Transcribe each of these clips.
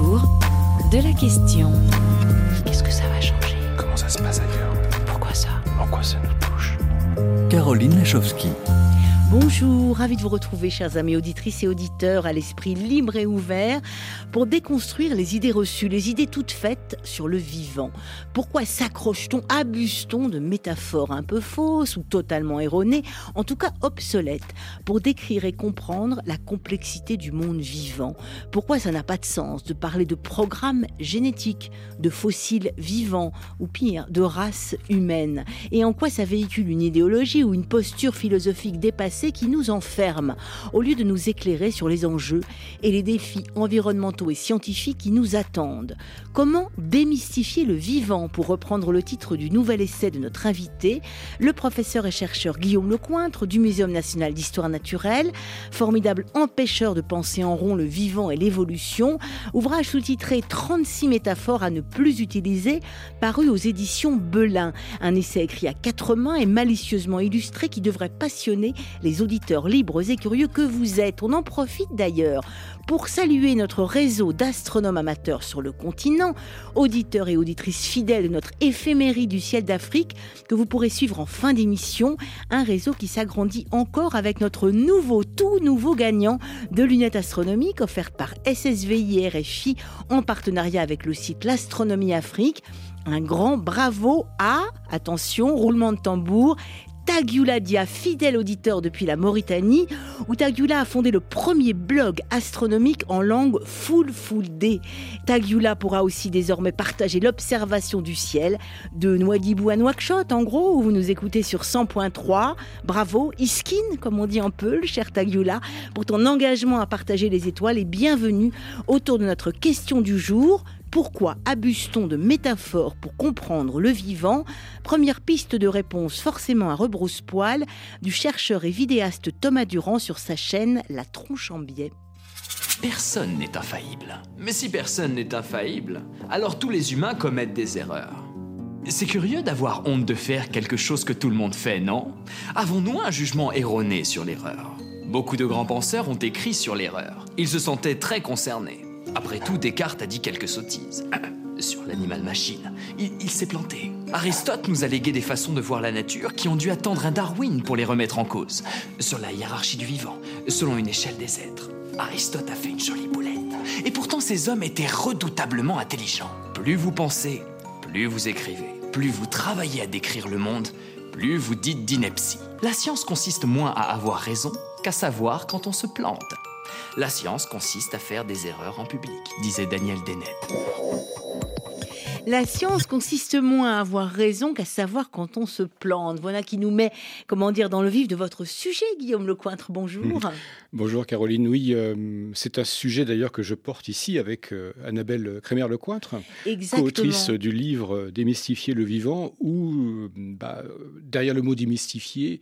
autour de la question. Qu'est-ce que ça va changer? Comment ça se passe ailleurs? Pourquoi ça? En quoi ça nous touche? Caroline Lachowski. Bonjour, ravi de vous retrouver, chers amis auditrices et auditeurs, à l'esprit libre et ouvert, pour déconstruire les idées reçues, les idées toutes faites sur le vivant. Pourquoi s'accroche-t-on, abuse-t-on de métaphores un peu fausses ou totalement erronées, en tout cas obsolètes, pour décrire et comprendre la complexité du monde vivant? Pourquoi ça n'a pas de sens de parler de programmes génétiques, de fossiles vivants, ou pire, de races humaines? Et en quoi ça véhicule une idéologie ou une posture philosophique dépassée qui nous enferme, au lieu de nous éclairer sur les enjeux et les défis environnementaux et scientifiques qui nous attendent. Comment démystifier le vivant, pour reprendre le titre du nouvel essai de notre invité, le professeur et chercheur Guillaume Lecointre du Muséum national d'histoire naturelle, formidable empêcheur de penser en rond le vivant et l'évolution, ouvrage sous-titré 36 métaphores à ne plus utiliser, paru aux éditions Belin, un essai écrit à quatre mains et malicieusement illustré qui devrait passionner les auditeurs libres et curieux que vous êtes. On en profite d'ailleurs pour saluer notre réseau d'astronomes amateurs sur le continent, auditeurs et auditrices fidèles de notre éphémérie du ciel d'Afrique, que vous pourrez suivre en fin d'émission, un réseau qui s'agrandit encore avec notre nouveau, tout nouveau gagnant de lunettes astronomiques offertes par SSVI et en partenariat avec le site L'Astronomie Afrique. Un grand bravo à, attention, roulement de tambour, Tagiula Dia, fidèle auditeur depuis la Mauritanie, où Tagiula a fondé le premier blog astronomique en langue full full D. Tagiula pourra aussi désormais partager l'observation du ciel de Nouadhibou à Nouakchott, en gros, où vous nous écoutez sur 100.3. Bravo, Iskin, comme on dit en Peul, cher Tagiula, pour ton engagement à partager les étoiles et bienvenue autour de notre question du jour. Pourquoi abuse-t-on de métaphores pour comprendre le vivant? Première piste de réponse forcément à rebrousse-poil du chercheur et vidéaste Thomas Durand sur sa chaîne La Tronche en biais. Personne n'est infaillible. Mais si personne n'est infaillible, alors tous les humains commettent des erreurs. C'est curieux d'avoir honte de faire quelque chose que tout le monde fait, non? Avons-nous un jugement erroné sur l'erreur? Beaucoup de grands penseurs ont écrit sur l'erreur. Ils se sentaient très concernés. Après tout, Descartes a dit quelques sottises. Sur l'animal-machine, il, il s'est planté. Aristote nous a légué des façons de voir la nature qui ont dû attendre un Darwin pour les remettre en cause. Sur la hiérarchie du vivant, selon une échelle des êtres. Aristote a fait une jolie boulette. Et pourtant, ces hommes étaient redoutablement intelligents. Plus vous pensez, plus vous écrivez. Plus vous travaillez à décrire le monde, plus vous dites d'ineptie. La science consiste moins à avoir raison qu'à savoir quand on se plante. La science consiste à faire des erreurs en public, disait Daniel Dennett. La science consiste moins à avoir raison qu'à savoir quand on se plante. Voilà qui nous met, comment dire, dans le vif de votre sujet, Guillaume Lecointre. Bonjour. Bonjour Caroline. Oui, euh, c'est un sujet d'ailleurs que je porte ici avec euh, Annabelle Crémer-Lecointre, co-autrice du livre Démystifier le vivant, où euh, bah, derrière le mot démystifier,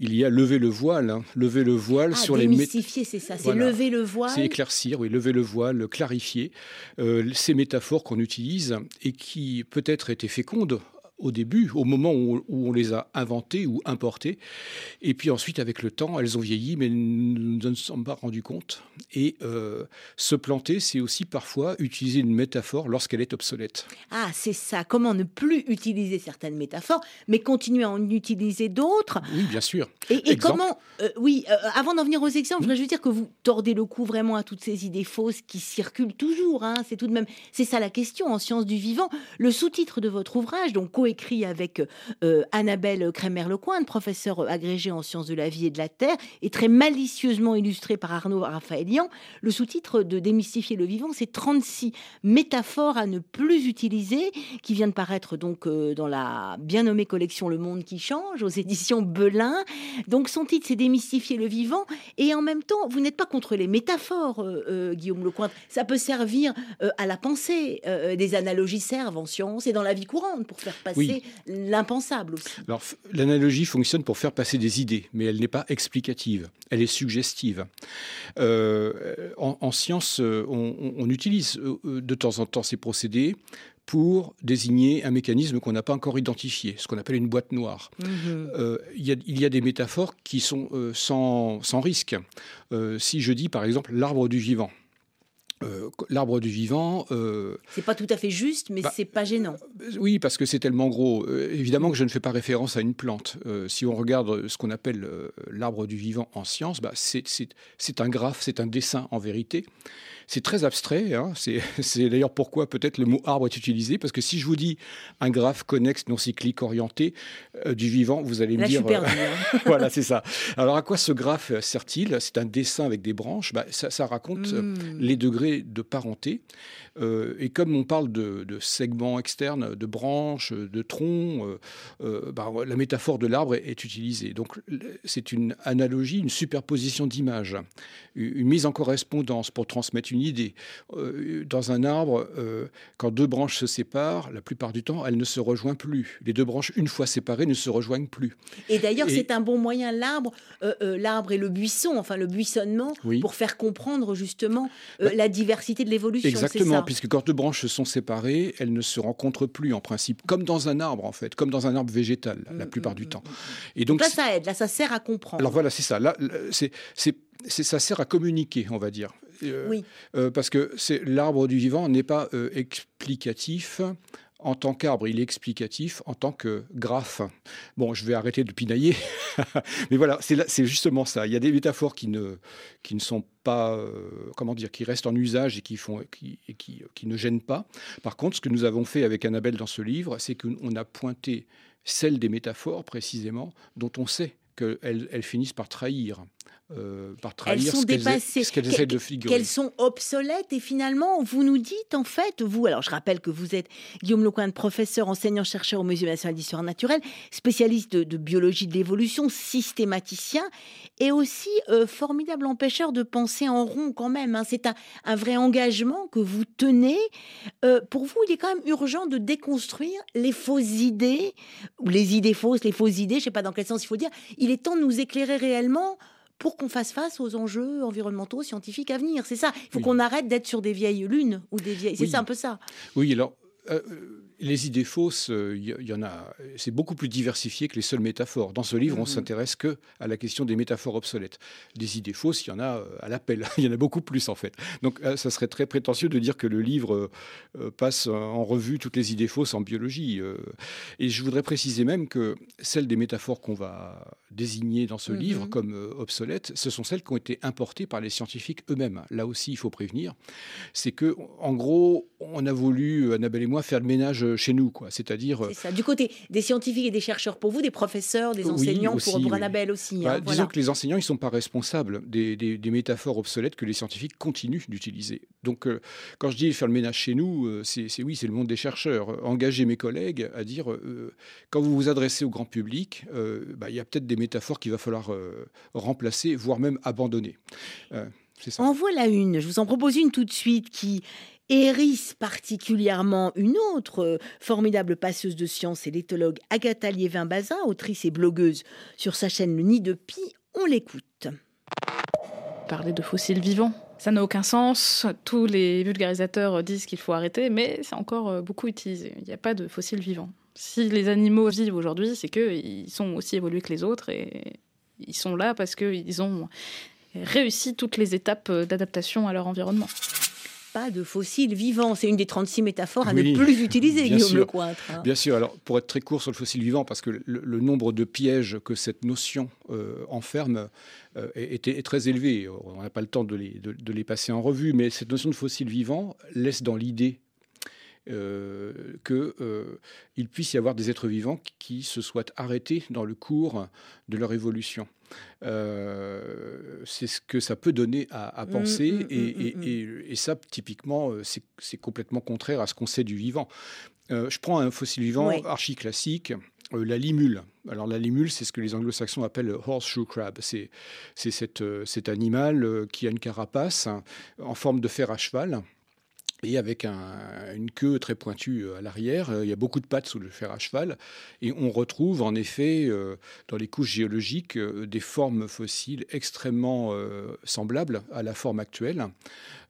il y a lever le voile, hein. lever le voile Ah, sur les démystifier, c'est ça, c'est Voilà. lever le voile. C'est éclaircir, oui, lever le voile, clarifier euh, ces métaphores qu'on utilise et qui peut-être étaient fécondes au début, au moment où, on les a inventées ou importées. Et puis ensuite, avec le temps, elles ont vieilli, mais nous ne nous en sommes pas rendus compte. Et euh, se planter, c'est aussi parfois utiliser une métaphore lorsqu'elle est obsolète. Ah, c'est ça. Comment ne plus utiliser certaines métaphores, mais continuer à en utiliser d'autres? Oui, bien sûr. Et, comment, euh, oui, euh, avant d'en venir aux exemples, je voudrais juste dire que vous tordez le cou vraiment à toutes ces idées fausses qui circulent toujours. hein. C'est tout de même, c'est ça la question en sciences du vivant. Le sous-titre de votre ouvrage, donc coécrit avec euh, Annabelle Crémer-Lecointe, professeure agrégée en sciences de la vie et de la terre, et très malicieusement illustré par Arnaud Raphaëlian. Le sous-titre de Démystifier le vivant, c'est 36 métaphores à ne plus utiliser, qui vient de paraître donc euh, dans la bien nommée collection Le Monde qui change aux éditions Belin. Donc son titre, c'est Démystifier le vivant. Et en même temps, vous n'êtes pas contre les métaphores, euh, euh, Guillaume Lecointre. Ça peut servir euh, à la pensée. Des analogies servent en science et dans la vie courante pour faire passer Oui. l'impensable aussi. Alors, l'analogie fonctionne pour faire passer des idées, mais elle n'est pas explicative, elle est suggestive. Euh, en, en science, euh, on, utilise euh, de temps en temps ces procédés pour désigner un mécanisme qu'on n'a pas encore identifié, ce qu'on appelle une boîte noire. Mhm. Euh, il, y a, il y a des métaphores qui sont euh, sans, sans risque. Euh, si je dis par exemple l'arbre du vivant, euh, l'arbre du vivant. Euh, c'est pas tout à fait juste, mais bah, c'est pas gênant. Euh, oui, parce que c'est tellement gros. évidemment que je ne fais pas référence à une plante. si on regarde ce qu'on appelle l'arbre du vivant en science, bah, c'est un graphe, c'est un dessin en vérité. C'est très abstrait. Hein. C'est d'ailleurs pourquoi peut-être le mot arbre est utilisé, parce que si je vous dis un graphe connexe non cyclique orienté du vivant, vous allez me dire. Je hein. voilà, c'est ça. Alors à quoi ce graphe sert-il? C'est un dessin avec des branches. Bah, ça, raconte hmm. les degrés de parenté. Euh, et comme on parle de, segments externes, de branches, de troncs, euh, euh, bah, la métaphore de l'arbre est, utilisée. Donc c'est une analogie, une superposition d'images, une mise en correspondance pour transmettre une idée. dans un arbre, quand deux branches se séparent, la plupart du temps, elles ne se rejoignent plus. Les deux branches, une fois séparées, ne se rejoignent plus. Et d'ailleurs, c'est un bon moyen, l'arbre, l'arbre et le buisson, enfin le buissonnement, pour faire comprendre justement bah, la diversité de l'évolution. Exactement, puisque quand deux branches sont séparées, elles ne se rencontrent plus en principe, comme dans un arbre en fait, comme dans un arbre végétal la mm, plupart mm, du mm, temps. Et donc, là, ça aide, là, ça sert à comprendre. Alors voilà, c'est ça. Là, c'est, ça sert à communiquer, on va dire. Euh, oui. Euh, parce que l'arbre du vivant n'est pas euh, explicatif en tant qu'arbre, il est explicatif en tant que graphe. Bon, je vais arrêter de pinailler, mais voilà, c'est justement ça. Il y a des métaphores qui ne, qui ne sont pas, euh, comment dire, qui restent en usage et qui, font, qui, qui, qui, ne gênent pas. Par contre, ce que nous avons fait avec Annabelle dans ce livre, c'est qu'on a pointé celles des métaphores précisément dont on sait qu'elles elles finissent par trahir euh, par trahir elles sont ce dépassées, qu'elles de figurer. Qu'elles sont obsolètes et finalement, vous nous dites en fait, vous, alors je rappelle que vous êtes Guillaume Lecointe, professeur, enseignant-chercheur au Musée national d'histoire naturelle, spécialiste de, biologie de l'évolution, systématicien et aussi euh, formidable empêcheur de penser en rond quand même. Hein. C'est un, vrai engagement que vous tenez. Euh, pour vous, il est quand même urgent de déconstruire les fausses idées, ou les idées fausses, les fausses idées, je ne sais pas dans quel sens il faut dire. Il est temps de nous éclairer réellement pour qu'on fasse face aux enjeux environnementaux, scientifiques à venir. C'est ça. Il faut qu'on arrête d'être sur des vieilles lunes ou des vieilles. C'est un peu ça. Oui, alors. Euh, les idées fausses, il euh, y, en a. C'est beaucoup plus diversifié que les seules métaphores. Dans ce livre, on mhm. s'intéresse que à la question des métaphores obsolètes. Des idées fausses, il y en a euh, à l'appel. il y en a beaucoup plus en fait. Donc, ça serait très prétentieux de dire que le livre passe en revue toutes les idées fausses en biologie. et je voudrais préciser même que celles des métaphores qu'on va désignées dans ce livre mhm. comme euh, obsolètes, ce sont celles qui ont été importées par les scientifiques eux-mêmes. Là aussi, il faut prévenir. C'est que, en gros, on a voulu, Annabelle et moi, faire le ménage chez nous, quoi. C'est-à-dire. C'est ça. Du côté des scientifiques et des chercheurs pour vous, des professeurs, des enseignants pour, Annabelle aussi. Hein, bah, disons que les enseignants, ils ne sont pas responsables des, des, métaphores obsolètes que les scientifiques continuent d'utiliser. Donc, euh, quand je dis faire le ménage chez nous, euh, c'est oui, c'est le monde des chercheurs. Engager mes collègues à dire, quand vous vous adressez au grand public, bah, il y a peut-être des métaphore qu'il va falloir euh, remplacer, voire même abandonner. Euh, ça. En voilà une. Je vous en propose une tout de suite qui hérisse particulièrement une autre euh, formidable passeuse de science, c'est l'éthologue Agatha Liévin-Bazin, autrice et blogueuse sur sa chaîne Le Nid de Pie. On l'écoute. Parler de fossiles vivants, ça n'a aucun sens. Tous les vulgarisateurs disent qu'il faut arrêter, mais c'est encore beaucoup utilisé. Il n'y a pas de fossiles vivants. Si les animaux vivent aujourd'hui, c'est qu'ils sont aussi évolués que les autres et ils sont là parce qu'ils ont réussi toutes les étapes d'adaptation à leur environnement. Pas de fossiles vivants, c'est une des 36 métaphores à ne plus utiliser, Guillaume Lecointre. Hein. Bien sûr, alors pour être très court sur le fossile vivant, parce que le, nombre de pièges que cette notion euh, enferme euh, est, très élevé, on n'a pas le temps de les, de les passer en revue, mais cette notion de fossile vivant laisse dans l'idée qu'il euh, puisse y avoir des êtres vivants qui se soient arrêtés dans le cours de leur évolution. Euh, c'est ce que ça peut donner à, mmh, penser, mmh, mmh, et, ça, typiquement, c'est complètement contraire à ce qu'on sait du vivant. je prends un fossile vivant archi classique. la limule. Alors la limule, c'est ce que les anglo-saxons appellent le horseshoe crab. C'est cet animal qui a une carapace en forme de fer à cheval et avec une queue très pointue euh, à l'arrière. Euh, il y a beaucoup de pattes sous le fer à cheval. Et on retrouve en effet euh, dans les couches géologiques des formes fossiles extrêmement semblables à la forme actuelle.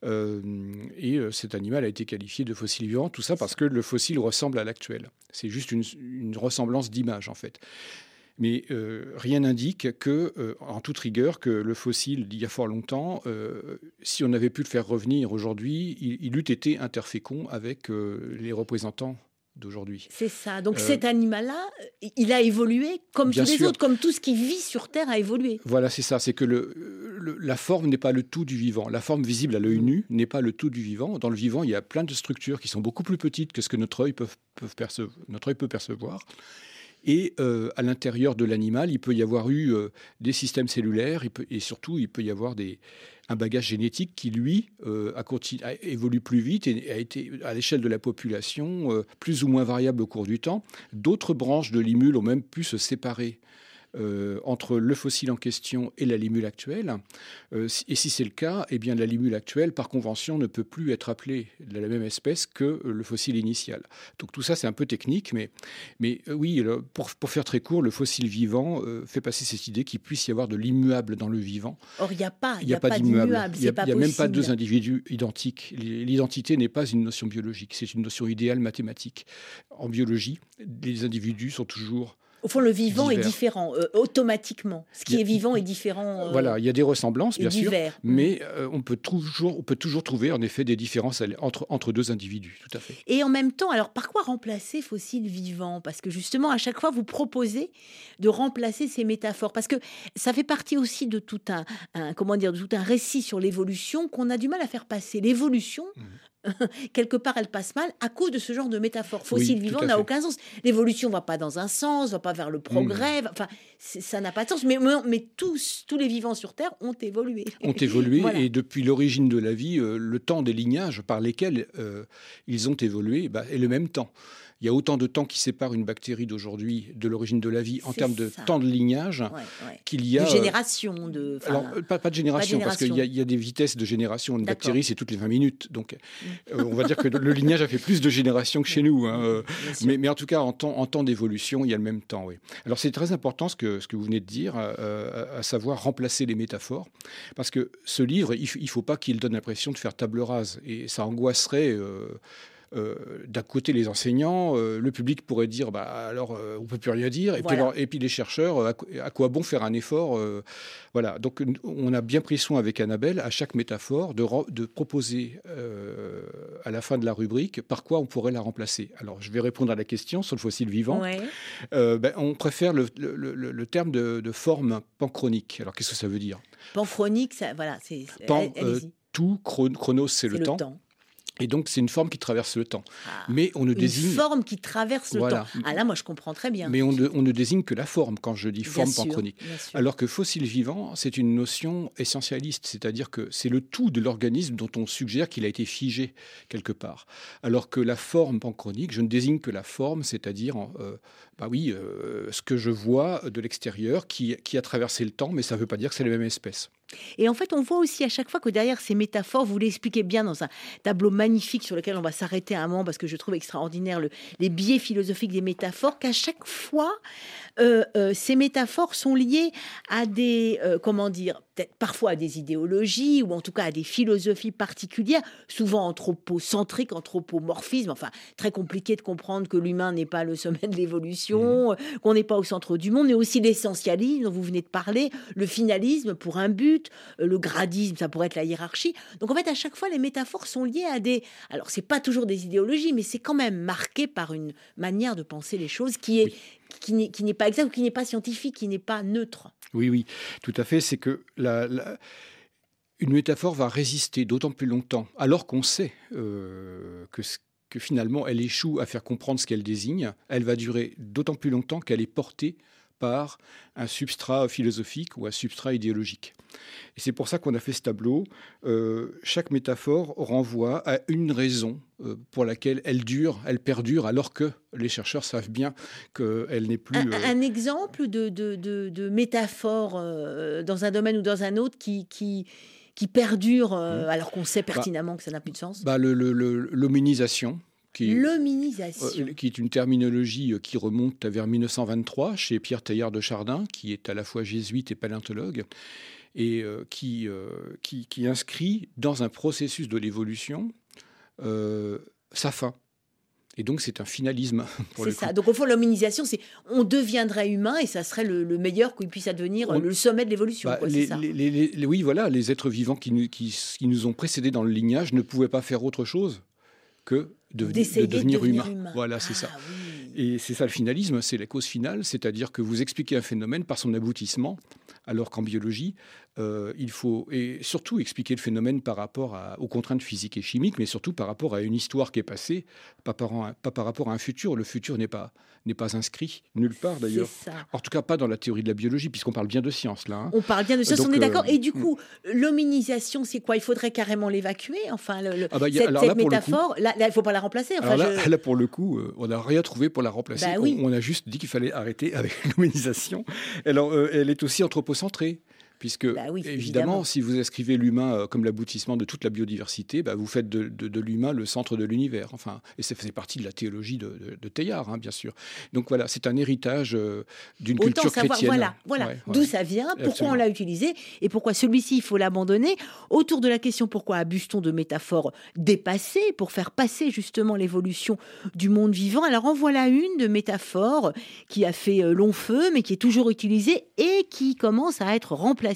et cet animal a été qualifié de fossile vivant, tout ça parce que le fossile ressemble à l'actuel. C'est juste une, une ressemblance d'image en fait. Mais euh, rien n'indique que, euh, en toute rigueur, que le fossile d'il y a fort longtemps, euh, si on avait pu le faire revenir aujourd'hui, il, il eût été interfécond avec les représentants d'aujourd'hui. C'est ça. Donc Euh, cet animal-là, il a évolué comme tous les sûr. autres, comme tout ce qui vit sur Terre a évolué. Voilà, c'est ça. C'est que le, le- la forme n'est pas le tout du vivant. La forme visible à l'œil nu n'est pas le tout du vivant. Dans le vivant, il y a plein de structures qui sont beaucoup plus petites que ce que notre œil peut, peut perce- notre œil peut percevoir. Et euh, à l'intérieur de l'animal, il peut y avoir eu euh, des systèmes cellulaires et surtout, il peut y avoir des, un bagage génétique qui, lui, euh, a continu- a évolue plus vite et a été, à l'échelle de la population, plus ou moins variable au cours du temps. D'autres branches de limule ont même pu se séparer euh, entre le fossile en question et la limule actuelle. Euh, et si c'est le cas, eh bien la limule actuelle, par convention, ne peut plus être appelée de la même espèce que euh, le fossile initial. Donc tout ça, c'est un peu technique, mais, mais oui, pour, pour faire très court, le fossile vivant fait passer cette idée qu'il puisse y avoir de l'immuable dans le vivant. Or, il n'y a pas, Il n'y a, pas d'immuable. d'immuable. Il n'y a, pas il y a même pas deux individus identiques. L'identité n'est pas une notion biologique, c'est une notion idéale mathématique. En biologie, les individus sont toujours Au fond, le vivant est différent, euh, automatiquement. Ce qui a- est vivant est différent. euh, Voilà, il y a des ressemblances, bien sûr, divers. mais euh, on, peut toujours, on peut toujours trouver en effet des différences entre, entre deux individus, tout à fait. Et en même temps, alors par quoi remplacer fossile vivant? Parce que justement, à chaque fois, vous proposez de remplacer ces métaphores. Parce que ça fait partie aussi de tout un, un- comment dire, de tout un récit sur l'évolution qu'on a du mal à faire passer. L'évolution, quelque part, elle passe mal à cause de ce genre de métaphore. Fossile tout vivant n'a aucun sens. L'évolution va pas dans un sens, va pas vers le progrès. va- Enfin, ça n'a pas de sens. Mais, mais, mais tous, tous les vivants sur Terre ont évolué. Ont évolué Voilà. et depuis l'origine de la vie, euh, le temps des lignages par lesquels euh, ils ont évolué bah, est le même temps. Il y a autant de temps qui sépare une bactérie d'aujourd'hui de l'origine de la vie en termes de ça. temps de lignage Ouais, ouais. qu'il y a. De euh, génération, de. enfin, Alors, pas, pas de génération, parce qu'il y, a- y des vitesses de génération. Une bactérie, c'est toutes les 20 minutes. Donc, euh, on va dire que le lignage a fait plus de générations que chez nous. hein, euh, mais, mais en tout cas, en temps, en temps d'évolution, il y a le même temps. Oui. Alors, c'est très important ce que, ce que vous venez de dire, euh, à savoir remplacer les métaphores. Parce que ce livre, il ne faut pas qu'il donne l'impression de faire table rase. Et ça angoisserait. euh, euh, d'un côté les enseignants, euh, le public pourrait dire bah alors euh, on peut plus rien dire et, Voilà. puis, alors- et puis les chercheurs, à, quoi- à quoi bon faire un effort Voilà, donc on a bien pris soin avec Annabelle à chaque métaphore de, proposer à la fin de la rubrique par quoi on pourrait la remplacer. Alors je vais répondre à la question sur le fossile vivant. Ouais. Ben, on préfère le, le- le- le terme de, de forme panchronique. Alors qu'est-ce que ça veut dire? Panchronique, ça, voilà, c'est. Pan. Tout, chron- chronos c'est C'est le, temps. Et donc c'est une forme qui traverse le temps. Ah. Mais on ne Une désigne forme qui traverse le Voilà. temps. Ah là, moi, je comprends très bien. Mais on ne, on ne désigne que la forme quand je dis Bien forme sûr, panchronique. Alors que fossile vivant, c'est une notion essentialiste, c'est-à-dire que c'est le tout de l'organisme dont on suggère qu'il a été figé quelque part. Alors que la forme panchronique, je ne désigne que la forme, c'est-à-dire, euh, bah oui, euh, ce que je vois de l'extérieur qui, qui a traversé le temps, mais ça ne veut pas dire que c'est la même espèce. Et en fait, on voit aussi à chaque fois que derrière ces métaphores, vous l'expliquez bien dans un tableau magnifique sur lequel on va s'arrêter un moment parce que je trouve extraordinaire le- les biais philosophiques des métaphores, qu'à chaque fois, euh, euh, ces métaphores sont liées à des, euh, comment dire, peut-être parfois à des idéologies ou en tout cas à des philosophies particulières, souvent anthropocentriques, anthropomorphisme, enfin très compliqué de comprendre que l'humain n'est pas le sommet de l'évolution, euh, qu'on n'est pas au centre du monde, mais aussi l'essentialisme dont vous venez de parler, le finalisme pour un but, euh, le gradisme, ça pourrait être la hiérarchie. Donc en fait, à chaque fois, les métaphores sont liées à des... Alors, c'est pas toujours des idéologies, mais c'est quand même marqué par une manière de penser les choses qui est... Oui. Qui n'est, pas exact ou qui n'est pas scientifique, qui n'est pas neutre. Oui, oui, tout à fait. C'est que une métaphore va résister d'autant plus longtemps, alors qu'on sait euh, que finalement elle échoue à faire comprendre ce qu'elle désigne. Elle va durer d'autant plus longtemps qu'elle est portée par un substrat philosophique ou un substrat idéologique. Et c'est pour ça qu'on a fait ce tableau. Euh, chaque métaphore renvoie à une raison euh, pour laquelle elle dure, elle perdure, alors que les chercheurs savent bien qu'elle n'est plus... Un, euh, un exemple de, de, de, de métaphore euh, dans un domaine ou dans un autre qui, qui, qui perdure euh, alors qu'on sait pertinemment que ça n'a plus de sens? bah, L'hominisation, qui, L'hominisation. Euh, qui est une terminologie euh, qui remonte à vers 1923 chez Pierre Teilhard de Chardin, qui est à la fois jésuite et paléontologue, et euh, qui, euh, qui, qui inscrit dans un processus de l'évolution sa fin. Et donc c'est un finalisme. C'est ça. Donc au fond, l'hominisation, c'est on deviendrait humain et ça serait le, meilleur qu'il puisse advenir, le sommet de l'évolution. Bah, oui, voilà, les êtres vivants qui nous, qui, nous ont précédés dans le lignage ne pouvaient pas faire autre chose que de, devenir, humain. Voilà, c'est ça. Ah et c'est ça le finalisme, c'est la cause finale, c'est-à-dire que vous expliquez un phénomène par son aboutissement, alors qu'en biologie, euh, il faut et surtout expliquer le phénomène par rapport aux contraintes physiques et chimiques, mais surtout par rapport à une histoire qui est passée, pas par, pas par rapport à un futur. Le futur n'est pas, n'est pas inscrit nulle part d'ailleurs. En tout cas, pas dans la théorie de la biologie, puisqu'on parle bien de science là. Hein. On parle bien de science, on est d'accord. Euh, et du coup, l'hominisation, c'est quoi? Il faudrait carrément l'évacuer Enfin, le, ah bah, cette, métaphore, là, il ne faut pas la remplacer. Enfin, là, pour le coup, euh, on n'a rien trouvé pour la remplacer. Bah on, a juste dit qu'il fallait arrêter avec l'hominisation. Alors, elle est aussi anthropocentrée puisque bah évidemment, si vous inscrivez l'humain euh, comme l'aboutissement de toute la biodiversité, bah, vous faites de, l'humain le centre de l'univers. Enfin, et ça faisait partie de la théologie de, Teilhard, hein, bien sûr. Donc voilà, c'est un héritage euh, d'une culture chrétienne. Voilà, voilà. d'où ça vient, pourquoi on l'a utilisé et pourquoi celui-ci il faut l'abandonner. Autour de la question pourquoi abuse-t-on de métaphores dépassées pour faire passer justement l'évolution du monde vivant? Alors en voilà une de métaphore qui a fait euh, long feu, mais qui est toujours utilisée et qui commence à être remplacée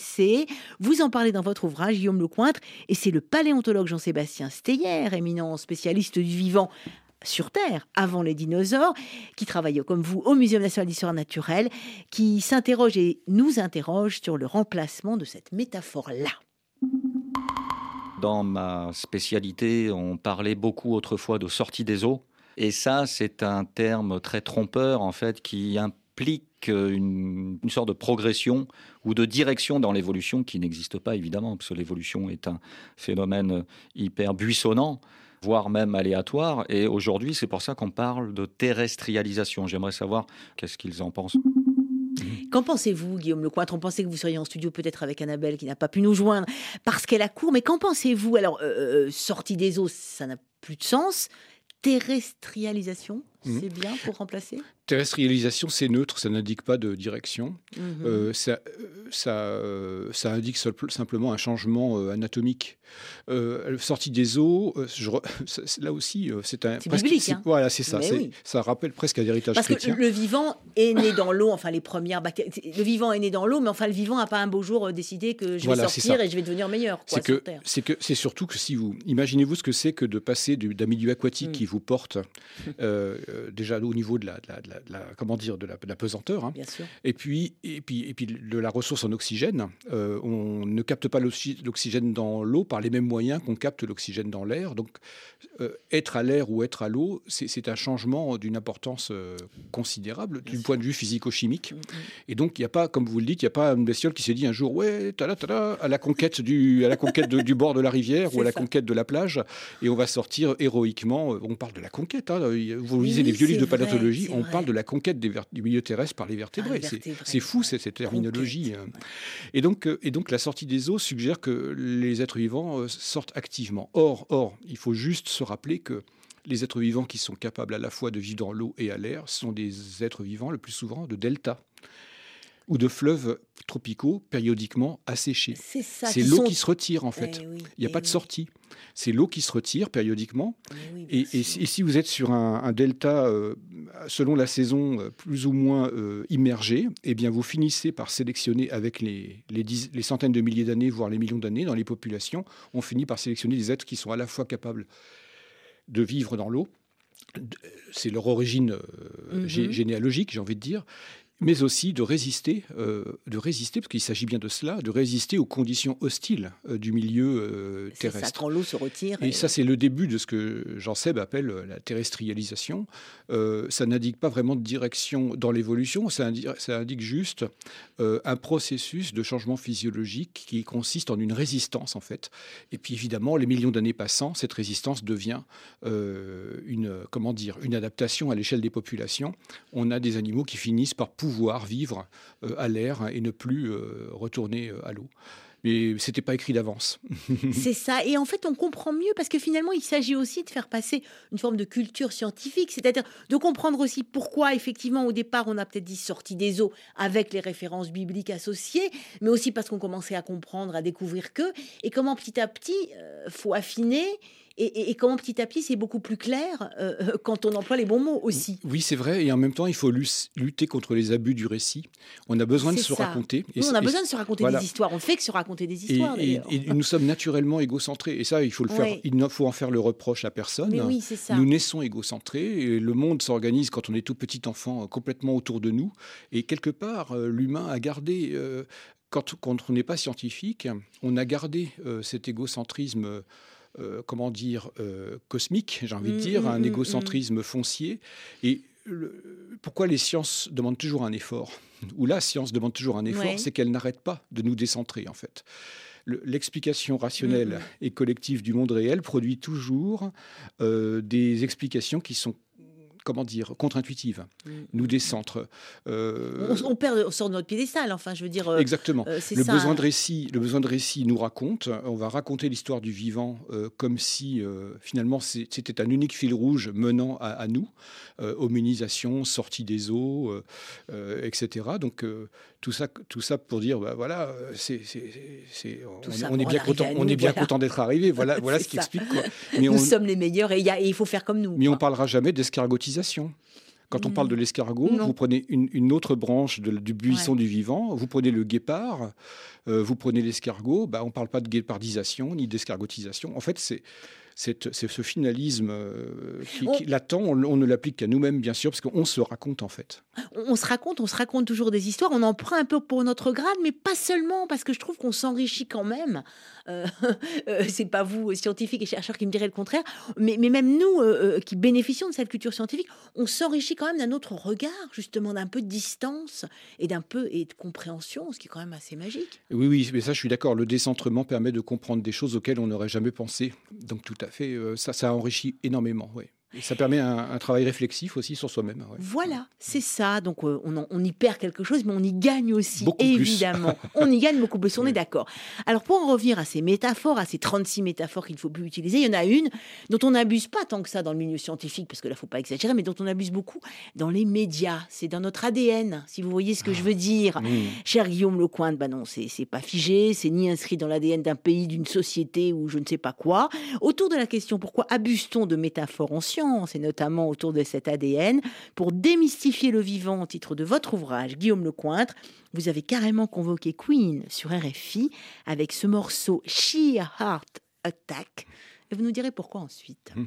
vous en parlez dans votre ouvrage, Guillaume Lecointre, et c'est le paléontologue Jean-Sébastien Steyer, éminent spécialiste du vivant sur Terre, avant les dinosaures, qui travaille comme vous au Muséum national d'histoire naturelle, qui s'interroge et nous interroge sur le remplacement de cette métaphore-là. Dans ma spécialité, on parlait beaucoup autrefois de sortie des eaux. Et ça, c'est un terme très trompeur, en fait, qui implique une, sorte de progression ou de direction dans l'évolution qui n'existe pas évidemment, parce que l'évolution est un phénomène hyper buissonnant voire même aléatoire. Et aujourd'hui, c'est pour ça qu'on parle de terrestrialisation. J'aimerais savoir qu'est-ce qu'ils en pensent. Qu'en pensez-vous, Guillaume Lecointre? On pensait que vous seriez en studio peut-être avec Annabelle qui n'a pas pu nous joindre parce qu'elle a court. Mais qu'en pensez-vous? Alors, euh, euh, sortie des eaux, ça n'a plus de sens. Terrestrialisation, mmh. c'est bien pour remplacer? Terrestrialisation, c'est neutre, ça n'indique pas de direction. Mhm. Euh, ça, ça, euh, ça, indique simplement un changement euh, anatomique. sortie des eaux, je, là aussi, c'est un. biblique, hein. Voilà, c'est ça. Ça rappelle presque un héritage Parce que le vivant est né dans l'eau, enfin les premières bactéries. Le vivant est né dans l'eau, mais enfin le vivant n'a pas un beau jour décidé que je vais sortir et je vais devenir meilleur. C'est que, c'est que, c'est surtout que si vous imaginez-vous ce que c'est que de passer d'un milieu aquatique mm. qui vous porte déjà au niveau de la la, comment dire, de la, pesanteur. Hein. Et puis, et puis, et puis de la ressource en oxygène. Euh, on ne capte pas l'oxygène dans l'eau par les mêmes moyens qu'on capte l'oxygène dans l'air. Donc, euh, être à l'air ou être à l'eau, c'est un changement d'une importance euh, considérable du point de vue physico-chimique. Mm, mm. Et donc, il n'y a pas, comme vous le dites, il n'y a pas une bestiole qui s'est dit un jour, ouais, tada, à la conquête du, à la conquête du bord de la rivière ou à la conquête de la plage, et on va sortir héroïquement. On parle de la conquête. Hein. Vous lisez les vieux livres de paléontologie, on parle de la conquête du milieu terrestre par les vertébrés. c'est fou cette, terminologie. Hein. Et, donc, euh, et donc la sortie des eaux suggère que les êtres vivants euh, sortent activement. Or, or, il faut juste se rappeler que les êtres vivants qui sont capables à la fois de vivre dans l'eau et à l'air sont des êtres vivants le plus souvent de delta ou de fleuves tropicaux périodiquement asséchés. C'est l'eau qui se retire en fait. Eh il n'y a eh pas de sortie. C'est l'eau qui se retire périodiquement. Eh et, si vous êtes sur un, delta, euh, selon la saison, euh, plus ou moins euh, immergé, eh bien vous finissez par sélectionner avec les, les centaines de milliers d'années, voire les millions d'années dans les populations, on finit par sélectionner des êtres qui sont à la fois capables de vivre dans l'eau, c'est leur origine mhm. généalogique, j'ai envie de dire, mais aussi de résister, euh, de résister, parce qu'il s'agit bien de cela, de résister aux conditions hostiles euh, du milieu euh, terrestre. Ça, quand l'eau se retire. Et, ça, c'est le début de ce que Jean Seb appelle la terrestrialisation. ça n'indique pas vraiment de direction dans l'évolution, ça indique, ça indique juste un processus de changement physiologique qui consiste en une résistance, en fait. Et puis, évidemment, les millions d'années passant, cette résistance devient une, comment dire, une adaptation à l'échelle des populations. On a des animaux qui finissent par pouvoir vivre euh, à l'air et ne plus euh, retourner euh, à l'eau mais c'était pas écrit d'avance. c'est ça. Et en fait, on comprend mieux parce que finalement, il s'agit aussi de faire passer une forme de culture scientifique, c'est-à-dire de comprendre aussi pourquoi, effectivement, au départ, on a peut-être dit sortie des eaux avec les références bibliques associées, mais aussi parce qu'on commençait à comprendre, à découvrir que, et comment petit à petit, faut affiner et, et comment petit à petit c'est beaucoup plus clair euh, euh, quand on emploie les bons mots aussi. Oui, c'est vrai, et en même temps, il faut lutter contre les abus du récit. On a besoin de se raconter. Et on a besoin de se raconter des histoires. On fait que se raconter des histoires. Et, nous sommes naturellement égocentrés, et ça, il faut le faire. Il faut en faire le reproche à personne. Mais oui, c'est ça. Nous naissons égocentrés, et le monde s'organise quand on est tout petit enfant complètement autour de nous, et quelque part, euh, l'humain a gardé. quand, quand, on n'est pas scientifique, on a gardé cet égocentrisme euh, comment dire, euh, cosmique, j'ai envie de mm, dire, mm, un mm, égocentrisme foncier. Et pourquoi les sciences demandent toujours un effort? Ou la science demande toujours un effort, c'est qu'elle n'arrête pas de nous décentrer, en fait. L'explication rationnelle et collective du monde réel produit toujours euh, des explications qui sont comment dire, contre-intuitive, mm. nous décentre. Euh, on, perd, on sort de notre piédestal, enfin, je veux dire. Euh, exactement. Euh, le besoin de récit, le besoin de récit nous raconte. On va raconter l'histoire du vivant comme si finalement c'était un unique fil rouge menant à, nous, hominisation, sortie des eaux, etc. Donc tout ça, tout ça pour dire, bah, voilà, c'est, on, est bien content, on est bien content d'être arrivé. Voilà, voilà ce qui explique. Quoi. Mais nous sommes les meilleurs et, il faut faire comme nous. Mais on parlera jamais d'escargotisation quand on parle de l'escargot, vous prenez une, autre branche du buisson du vivant, vous prenez le guépard, euh, vous prenez l'escargot, bah, on ne parle pas de guépardisation ni d'escargotisation. En fait, c'est ce finalisme euh, qui, latent, on, ne l'applique qu'à nous-mêmes, bien sûr, parce qu'on se raconte en fait. On, se raconte, on se raconte toujours des histoires, on en prend un peu pour notre grade, mais pas seulement, parce que je trouve qu'on s'enrichit quand même. Euh, euh, c'est pas vous, scientifiques et chercheurs, qui me diraient le contraire, mais, mais même nous, qui bénéficions de cette culture scientifique, on s'enrichit quand même d'un autre regard, justement, d'un peu de distance et d'un peu et de compréhension, ce qui est quand même assez magique. Oui, oui, mais ça, je suis d'accord. Le décentrement permet de comprendre des choses auxquelles on n'aurait jamais pensé. Donc, tout euh, ça, ça enrichit énormément. Ça permet un, travail réflexif aussi sur soi-même. Voilà, c'est ça. Donc euh, on, y perd quelque chose, mais on y gagne aussi, évidemment. on y gagne beaucoup plus, on est d'accord. Alors pour en revenir à ces métaphores, à ces 36 métaphores qu'il ne faut plus utiliser, il y en a une dont on n'abuse pas tant que ça dans le milieu scientifique, parce que là, il ne faut pas exagérer, mais dont on abuse beaucoup dans les médias. C'est dans notre ADN, si vous voyez ce que je veux dire. Ah, Cher Guillaume Lecointe, bah non, c'est pas figé, c'est ni inscrit dans l'ADN d'un pays, d'une société ou je ne sais pas quoi. Autour de la question pourquoi abuse-t-on de métaphores en science? et notamment autour de cet ADN, pour démystifier le vivant au titre de votre ouvrage, Guillaume Lecointre. Vous avez carrément convoqué Queen sur RFI avec ce morceau Sheer Heart Attack. Et vous nous direz pourquoi ensuite.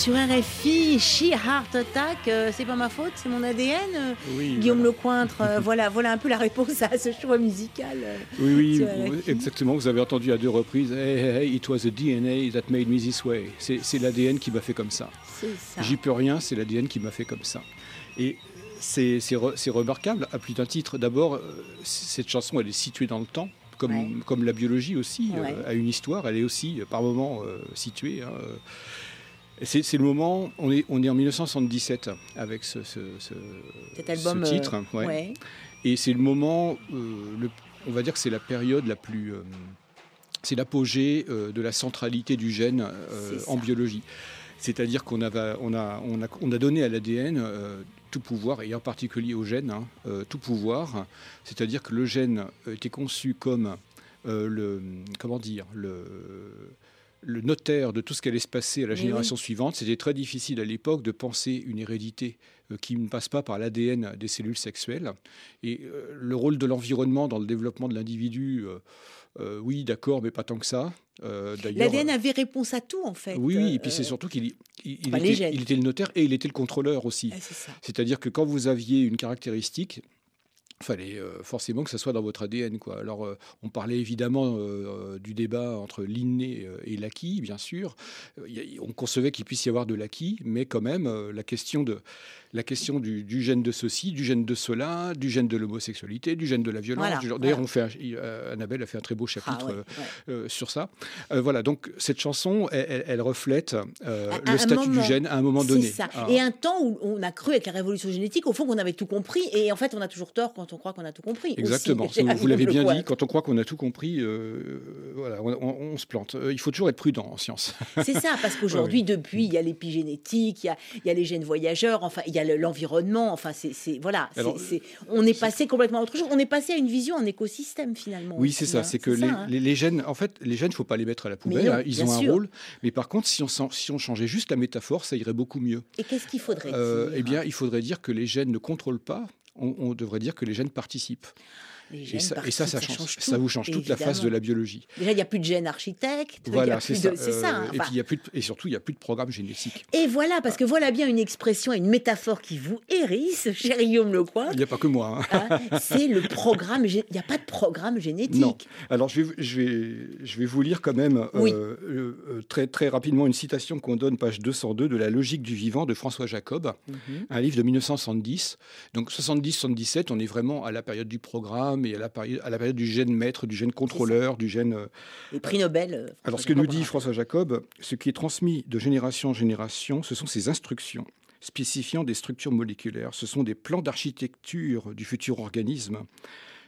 sur RFI, She Heart Attack, euh, c'est pas ma faute, c'est mon ADN. euh, Oui, Guillaume voilà. Lecointre, euh, voilà, voilà un peu la réponse à ce choix musical. euh. Oui, oui, exactement. Vous avez entendu à deux reprises. Hey, hey, it was the DNA that made me this way. C'est l'ADN qui m'a fait comme ça. C'est ça. J'y peux rien, c'est l'ADN qui m'a fait comme ça. Et c'est c'est re- c'est remarquable à plus d'un titre. D'abord, cette chanson, elle est située dans le temps. Comme, Ouais. comme la biologie aussi euh, Ouais. a une histoire, elle est aussi par moments euh, située. hein, euh. C'est le moment, on est, on est en 1977 avec ce, ce- ce- Cet album. ce euh, titre. ouais. ouais. Et c'est le moment, euh, le- on va dire que c'est la période la plus. euh, c'est l'apogée de la centralité du gène en biologie. C'est-à-dire qu'on on a, on a, on a donné à l'ADN euh, tout pouvoir, et en particulier au gène, hein, euh, tout pouvoir. C'est-à-dire que le gène était conçu comme euh, le. Comment dire le, le notaire de tout ce qui allait se passer à la génération suivante. C'était très difficile à l'époque de penser une hérédité euh, qui ne passe pas par l'ADN des cellules sexuelles. Et euh, le rôle de l'environnement dans le développement de l'individu, euh, oui, d'accord, mais pas tant que ça. Euh, L'ADN avait réponse à tout en fait. oui, oui, et puis Euh, c'est surtout qu'il il- il était, gènes. il était le notaire et il était le contrôleur aussi. ah. C'est-à-dire que quand vous aviez une caractéristique, fallait euh, forcément que ça soit dans votre ADN. Quoi. Alors, euh, on parlait évidemment euh, du débat entre l'inné et l'acquis, bien sûr. Y on concevait qu'il puisse y avoir de l'acquis, mais quand même, la question, de, la question du, du gène de ceci, du gène de cela, du gène de l'homosexualité, du gène de la violence. Voilà, D'ailleurs, voilà. on fait un- il- Annabelle a fait un très beau chapitre Ah, ouais, ouais. euh, sur ça. Voilà, donc cette chanson, elle, elle- elle reflète le statut moment. du gène à un moment donné. ça. Ah. Et un temps où on a cru avec la révolution génétique, au fond, qu'on avait tout compris. Et en fait, on a toujours tort quand on croit qu'on a tout compris. Exactement, vous, vous l'avez bien dit, quand on croit qu'on a tout compris, euh, voilà, on, on- on se plante. Euh, il faut toujours être prudent en science. C'est ça, parce qu'aujourd'hui, depuis, il y a l'épigénétique, il y a, il y a les gènes voyageurs, enfin, il y a le- l'environnement, enfin, c'est, voilà, c'est- on est passé complètement à autre chose. On est passé à une vision en écosystème finalement. Oui, c'est ça, hein. c'est que les, hein. les- les gènes, en fait, les gènes, faut pas les mettre à la poubelle, non, hein, ils ont un rôle. Mais par contre, si on, si on changeait juste la métaphore, ça irait beaucoup mieux. Et qu'est-ce qu'il faudrait Euh, dire? eh bien, il faudrait dire que les gènes ne contrôlent pas, on, devrait dire que les gènes participent. Et ça, et ça, ça, participent, change, tout, ça vous change toute la face de la biologie. Déjà, il n'y a plus de gènes architectes. Voilà, c'est ça. de- C'est ça. Euh, hein, et enfin. puis, y a plus de- et surtout, il n'y a plus de programme génétique. Et voilà, parce que voilà bien une expression et une métaphore qui vous hérisse, cher Guillaume Lecointre. Il n'y a pas que moi. hein. hein, c'est le programme. Il n'y a pas de programme génétique. Non. Alors, je vais, je vais, je vais vous lire quand même Oui. euh, euh, euh, très, très rapidement une citation qu'on donne, page 202, de La logique du vivant de François Jacob, Mhm. un livre de 1970. Donc, 70-77, on est vraiment à la période du programme et à la période, à la période du gène maître, du gène contrôleur, du gène. euh, Les prix Nobel. euh, Alors, ce que nous dit hein. François Jacob, ce qui est transmis de génération en génération, ce sont ces instructions spécifiant des structures moléculaires. Ce sont des plans d'architecture du futur organisme.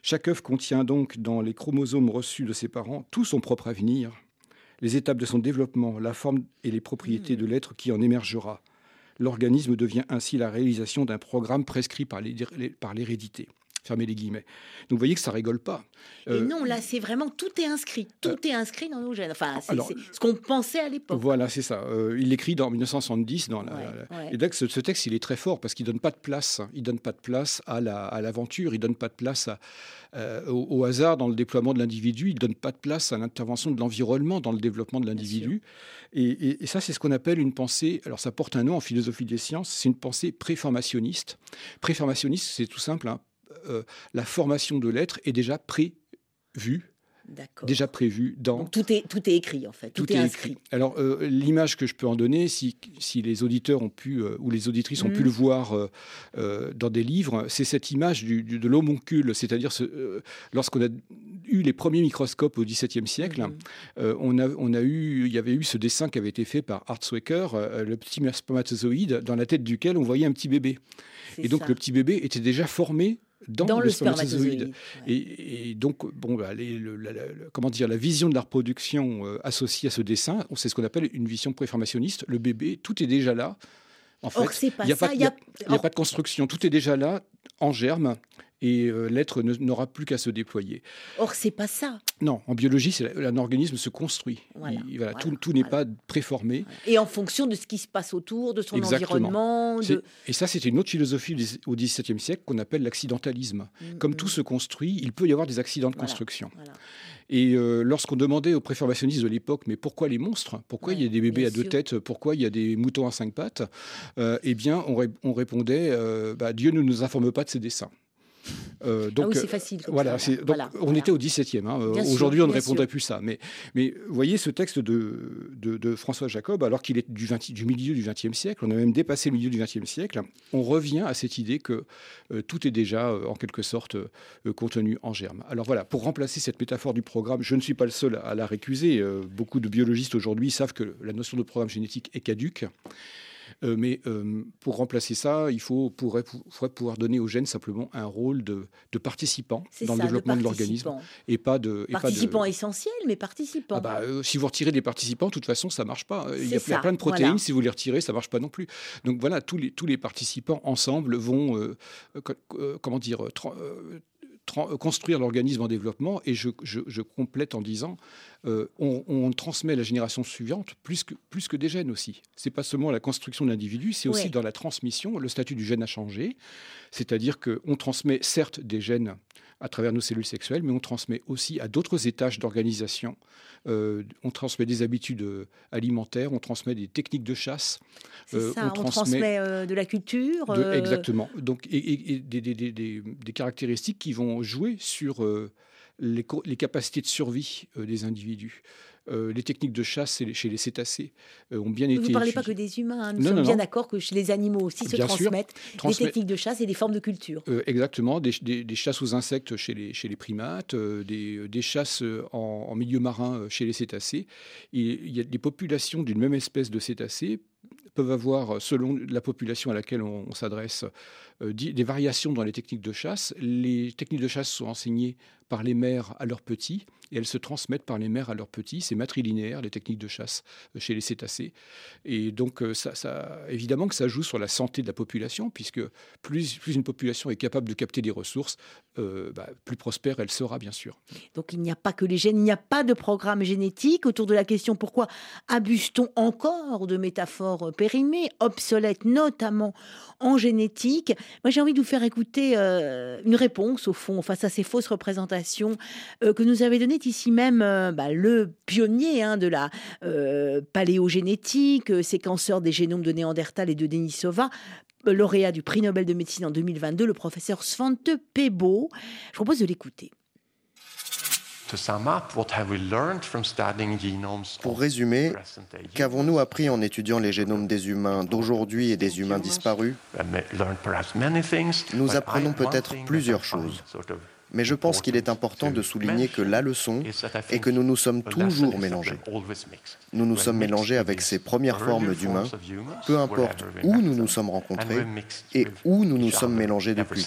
Chaque œuf contient donc dans les chromosomes reçus de ses parents tout son propre avenir, les étapes de son développement, la forme et les propriétés de l'être qui en émergera. L'organisme devient ainsi la réalisation d'un programme prescrit par l'hérédité. Fermez les guillemets. Donc vous voyez que ça rigole pas. Et Euh, non, là, c'est vraiment tout est inscrit. Tout est inscrit dans nos gènes. Enfin, c'est ce qu'on pensait à l'époque. Voilà, c'est ça. Euh, il l'écrit dans 1970. Dans la, Ouais, la- ouais. Et donc, ce, ce texte, il est très fort parce qu'il donne pas de place. Il donne pas de place à la- à l'aventure. il donne pas de place à- euh, au, au hasard dans le déploiement de l'individu. Il donne pas de place à l'intervention de l'environnement dans le développement de l'individu. Et, et- et ça, c'est ce qu'on appelle une pensée. Alors, ça porte un nom en philosophie des sciences. C'est une pensée préformationniste. Préformationniste, c'est tout simple. hein. Euh, la formation de l'être est déjà prévue, D'accord. déjà prévue dans Donc tout est, tout est écrit, en fait. Tout, tout est écrit. Alors, euh, l'image que je peux en donner, si, si les auditeurs ont pu, euh, ou les auditrices ont pu Mhm. le voir euh, dans des livres, c'est cette image du, du- de l'homoncule, c'est-à-dire ce, lorsqu'on a eu les premiers microscopes au XVIIe siècle, Mhm. on, a, on a eu, il y avait eu ce dessin qui avait été fait par Hartswaker, euh, le petit spermatozoïde dans la tête duquel on voyait un petit bébé. Et donc, ça. le petit bébé était déjà formé dans, dans le, le spermatozoïde. spermatozoïde. ouais. Et, et donc, bon, bah, les- le- la, la- la- comment dire, la vision de la reproduction euh, associée à ce dessin, c'est ce qu'on appelle une vision préformationniste. Le bébé, tout est déjà là. En fait, Or, c'est pas il n'y a, ça. pas- il il y a- il y a pas de construction. Tout est déjà là, en germe, et euh, l'être n'aura plus qu'à se déployer. or, c'est pas ça. Non, en biologie, un organisme se construit. Voilà, Il- voilà, voilà, tout tout n'est pas préformé. Et en fonction de ce qui se passe autour, de son Exactement. environnement. De... Et ça, c'était une autre philosophie au XVIIe siècle qu'on appelle l'accidentalisme. Mm, Comme mm. tout se construit, il peut y avoir des accidents de Voilà. construction. Et euh, lorsqu'on demandait aux préformationnistes de l'époque, mais pourquoi les monstres? Pourquoi Ouais, il y a des bébés à deux têtes? Pourquoi il y a des moutons à cinq pattes? Euh, Eh bien, on, ré- on répondait, euh, bah, Dieu ne nous informe pas de ses desseins. Euh, donc, ah oui, euh, c'est facile. comme voilà, ça, c'est- donc Voilà, on voilà. était au XVIIe. Hein. Euh, Bien sûr, Aujourd'hui, on ne répondrait sûr. plus ça. Mais, mais vous voyez ce texte de, de, de François Jacob, alors qu'il est du, 20 du milieu du XXe siècle, on a même dépassé le milieu du XXe siècle, on revient à cette idée que euh, tout est déjà, euh, en quelque sorte, euh, euh, contenu en germe. Alors voilà, pour remplacer cette métaphore du programme, je ne suis pas le seul à la récuser. Euh, beaucoup de biologistes aujourd'hui savent que la notion de programme génétique est caduque. Euh, mais euh, pour remplacer ça, il faut, pourrait, faudrait pouvoir donner aux gènes simplement un rôle de, de participant dans ça, le développement de l'organisme et pas de. et pas de- Participant essentiel, mais participant. Ah bah, euh, si vous retirez des participants, de toute façon, ça marche pas. Il y a, ça, plein de protéines, voilà. si vous les retirez, ça marche pas non plus. Donc voilà, tous les, tous les participants ensemble vont, co- comment dire, construire l'organisme en développement. Et je, je- je complète en disant, euh, on, on transmet à la génération suivante plus que, plus que des gènes aussi. C'est pas seulement la construction de l'individu, c'est aussi dans la transmission. Le statut du gène a changé, c'est-à-dire qu'on transmet certes des gènes à travers nos cellules sexuelles, mais on transmet aussi à d'autres étages d'organisation. Euh, on transmet des habitudes euh, alimentaires, on transmet des techniques de chasse. Euh, ça, on on, transmet transmet de la culture. de- Exactement. Donc, et, et- et des, des- des- des- caractéristiques qui vont jouer sur les, capacités de survie euh, des individus. Euh, les techniques de chasse chez les, chez les cétacés euh, ont bien été. Vous ne parlez pas que des humains, hein. nous Non, sommes non, bien d'accord que chez les animaux aussi se transmettent Transmet- des techniques de chasse et des formes de culture. Euh, exactement, des, des- des chasses aux insectes chez les, chez les primates, des, des chasses en, en milieu marin chez les cétacés. Il y a des populations d'une même espèce de cétacés peuvent avoir, selon la population à laquelle on, on s'adresse, euh, des variations dans les techniques de chasse. Les techniques de chasse sont enseignées par les mères à leurs petits et elles se transmettent par les mères à leurs petits. C'est matrilinéaire, les techniques de chasse euh, chez les cétacés. Et donc, euh, ça, évidemment que ça joue sur la santé de la population, puisque plus, plus une population est capable de capter des ressources, euh, bah, plus prospère elle sera, bien sûr. Donc il n'y a pas que les gènes, il n'y a pas de programme génétique. Autour de la question pourquoi abuse-t-on encore de métaphores périmées, obsolètes, notamment en génétique Moi j'ai envie de vous faire écouter une réponse au fond face à ces fausses représentations euh, que nous avait données ici même euh, bah, le pionnier hein, de la euh, paléogénétique, euh, séquenceur des génomes de Néandertal et de Denisova, euh, lauréat du prix Nobel de médecine en 2022, le professeur Svante Pebo. Je propose de l'écouter. To sum up, what have we learned from studying genomes Pour résumer, qu'avons-nous appris en étudiant les génomes des humains d'aujourd'hui et des humains disparus? Nous apprenons peut-être plusieurs choses. Mais je pense qu'il est important de souligner que la leçon est que nous nous sommes toujours mélangés. Nous nous sommes mélangés avec ces premières formes d'humains, peu importe où nous nous sommes rencontrés et où nous nous sommes mélangés depuis.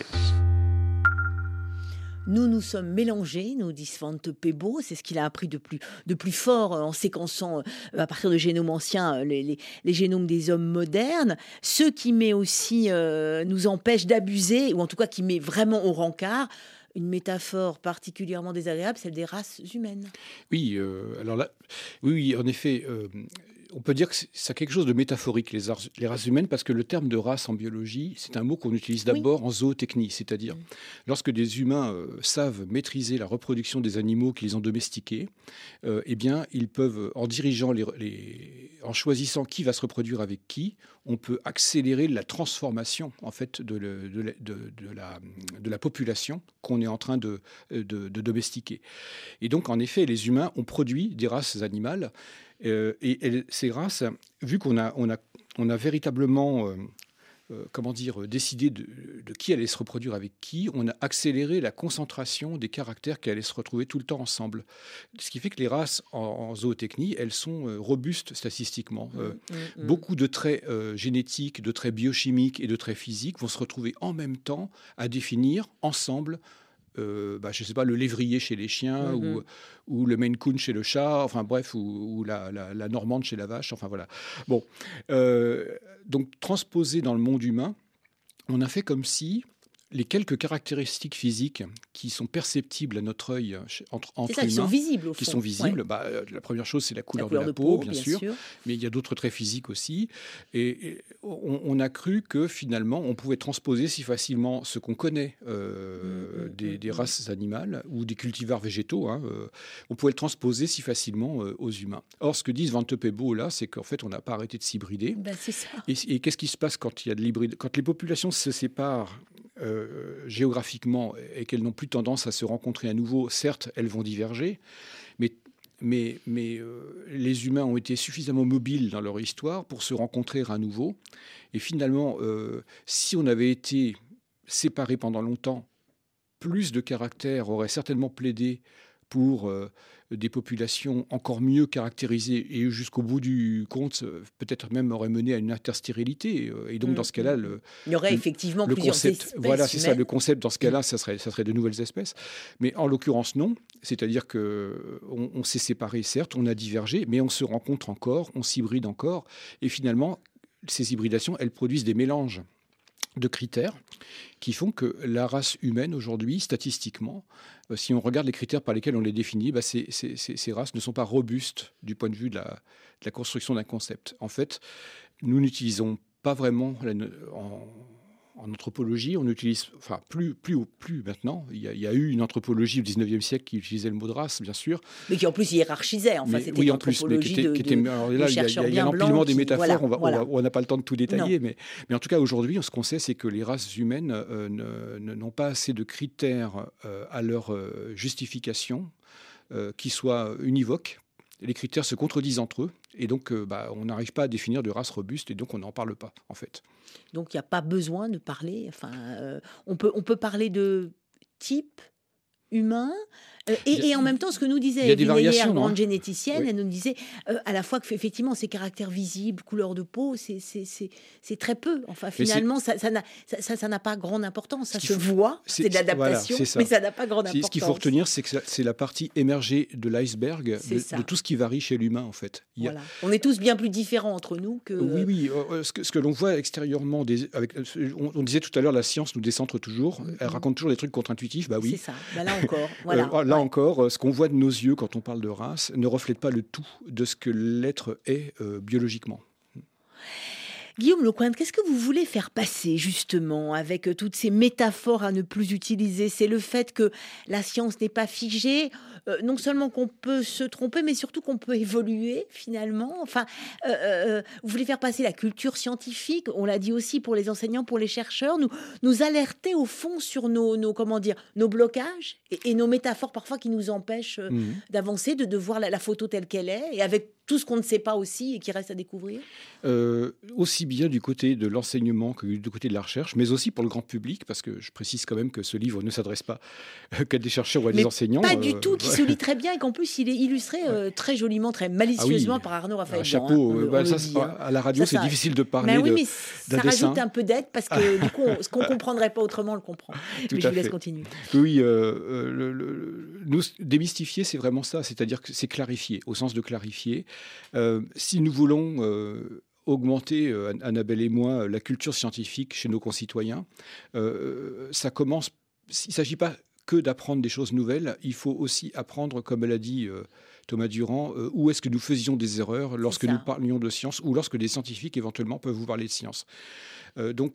Nous nous sommes mélangés, nous dit Svante Pebo, c'est ce qu'il a appris de plus, de plus fort en séquençant euh, à partir de génomes anciens euh, les, les- les génomes des hommes modernes, ce qui met aussi euh, nous empêche d'abuser, ou en tout cas qui met vraiment au rencard une métaphore particulièrement désagréable, celle des races humaines. Oui, euh, alors là, oui, oui, en effet, euh, on peut dire que ça a quelque chose de métaphorique, les, races humaines, parce que le terme de race en biologie, c'est un mot qu'on utilise Oui. d'abord en zootechnie, c'est-à-dire lorsque des humains euh, savent maîtriser la reproduction des animaux qu'ils ont domestiqués, euh, eh bien, ils peuvent, en dirigeant, les, les- en choisissant qui va se reproduire avec qui, on peut accélérer la transformation en fait de, le- de la, de- de la- de la population qu'on est en train de domestiquer. Et donc, en effet, les humains ont produit des races animales. Euh, et elles- ces races, vu qu'on a, on a, on a véritablement, euh, euh, comment dire, décidé de, de qui allait se reproduire avec qui, on a accéléré la concentration des caractères qui allaient se retrouver tout le temps ensemble. Ce qui fait que les races en, en zootechnie, elles sont robustes statistiquement. Euh, Mm, mm. Beaucoup de traits génétiques, de traits biochimiques et de traits physiques vont se retrouver en même temps à définir ensemble, euh, bah, je ne sais pas, le lévrier chez les chiens Mhm. ou, ou le Maine Coon chez le chat, enfin bref, ou, ou la, la- la normande chez la vache, enfin voilà. Bon, euh, donc transposé dans le monde humain, on a fait comme si les quelques caractéristiques physiques qui sont perceptibles à notre œil entre, entre ça, humains, qui sont visibles, au qui sont visibles. Bah, la première chose, c'est la couleur, de la peau, bien, sûr, mais il y a d'autres traits physiques aussi. Et, on, a cru que finalement, on pouvait transposer si facilement ce qu'on connaît euh, mmh, mmh, des, mmh, races animales ou des cultivars végétaux. Hein, euh, on pouvait le transposer si facilement euh, aux humains. Or, ce que disent Van Beau là, c'est qu'en fait, on n'a pas arrêté de s'hybrider. Bah, et, et qu'est-ce qui se passe quand il y a de l'hybride Quand les populations se séparent euh, géographiquement et qu'elles n'ont plus tendance à se rencontrer à nouveau, certes, elles vont diverger, mais, mais, mais euh, les humains ont été suffisamment mobiles dans leur histoire pour se rencontrer à nouveau. Et finalement, euh, si on avait été séparés pendant longtemps, plus de caractères auraient certainement plaidé pour des populations encore mieux caractérisées et jusqu'au bout du compte, peut-être même aurait mené à une interstérilité. Euh, et donc, dans ce cas-là, mmh. le, il y aurait effectivement le plusieurs concept, espèces. Voilà, c'est ça. Le concept, dans ce cas-là, ça serait, ça serait de nouvelles espèces. Mais en l'occurrence, non. C'est-à-dire que on, s'est séparés, certes, on a divergé, mais on se rencontre encore, on s'hybride encore. Et finalement, ces hybridations, elles produisent des mélanges de critères qui font que la race humaine aujourd'hui, statistiquement, euh, si on regarde les critères par lesquels on les définit, bah ces, races ne sont pas robustes du point de vue de la, construction d'un concept. En fait, nous n'utilisons pas vraiment en, en anthropologie, on utilise, enfin plus, plus, plus maintenant. Il y, a, eu une anthropologie au 19e siècle qui utilisait le mot de race, bien sûr. Mais qui en plus hiérarchisait. Enfin, c'était oui, en plus, mais qui était, qui était alors là, il y a, il y a l'empilement des métaphores. on n'a pas le temps de tout détailler, mais, mais en tout cas aujourd'hui, ce qu'on sait, c'est que les races humaines euh, n'ont pas assez de critères euh, à leur euh, justification qui soient univoques les critères se contredisent entre eux et donc bah, on n'arrive pas à définir de race robuste et donc on n'en parle pas en fait. Donc il n'y a pas besoin de parler. Enfin, euh, on, peut, on peut parler de type humain, euh, et, en même temps, ce que nous disait Evelyne grande généticienne, elle nous disait euh, à la fois que effectivement ces caractères visibles, couleur de peau, c'est très peu. Enfin, finalement, ça n'a ça, ça, pas grande importance. Ça se voit, c'est de l'adaptation, mais ça n'a pas grande importance. Ce qu'il faut retenir, c'est que c'est la partie émergée de l'iceberg de, tout ce qui varie chez l'humain, en fait. On est tous bien plus différents entre nous que. Oui, oui. Euh, ce que, ce que l'on voit extérieurement, des, avec, on, disait tout à l'heure, la science nous décentre toujours. Elle mm-hmm. raconte toujours des trucs contre-intuitifs. Bah oui. C'est ça. Bah, là encore. Voilà encore, euh, ce qu'on voit de nos yeux quand on parle de race ne reflète pas le tout de ce que l'être est euh, biologiquement. Guillaume Lecointe, qu'est-ce que vous voulez faire passer justement avec euh, toutes ces métaphores à ne plus utiliser? C'est le fait que la science n'est pas figée, euh, non seulement qu'on peut se tromper, mais surtout qu'on peut évoluer finalement. Enfin, euh, vous voulez faire passer la culture scientifique, on l'a dit aussi pour les enseignants, pour les chercheurs, nous, nous alerter au fond sur nos, nos comment dire, nos blocages et, nos métaphores parfois qui nous empêchent mmh. d'avancer, de, de voir la, la photo telle qu'elle est, et avec tout ce qu'on ne sait pas aussi et qui reste à découvrir euh, Aussi bien du côté de l'enseignement que du côté de la recherche, mais aussi pour le grand public, parce que je précise quand même que ce livre ne s'adresse pas qu'à des chercheurs ou à des enseignants. Pas du euh, tout, qui se lit très bien et qu'en plus il est illustré euh, très joliment, très malicieusement ah par Arnaud Raphaël. Un chapeau, hein, bah, ça, hein. à la radio c'est difficile de parler. Mais oui, mais ça rajoute un peu d'aide parce que du coup, ce qu'on ne comprendrait pas autrement, on le comprend. mais je vous laisse continuer. Oui, le, nous, démystifier, c'est vraiment ça, c'est-à-dire que c'est clarifier, au sens de clarifier. Euh, si nous voulons euh, augmenter, euh, Annabelle et moi, la culture scientifique chez nos concitoyens, ça commence. Il ne s'agit pas que d'apprendre des choses nouvelles, il faut aussi apprendre, comme elle a dit Thomas Durand, où est-ce que nous faisions des erreurs lorsque nous parlions de science ou lorsque des scientifiques éventuellement peuvent vous parler de science. donc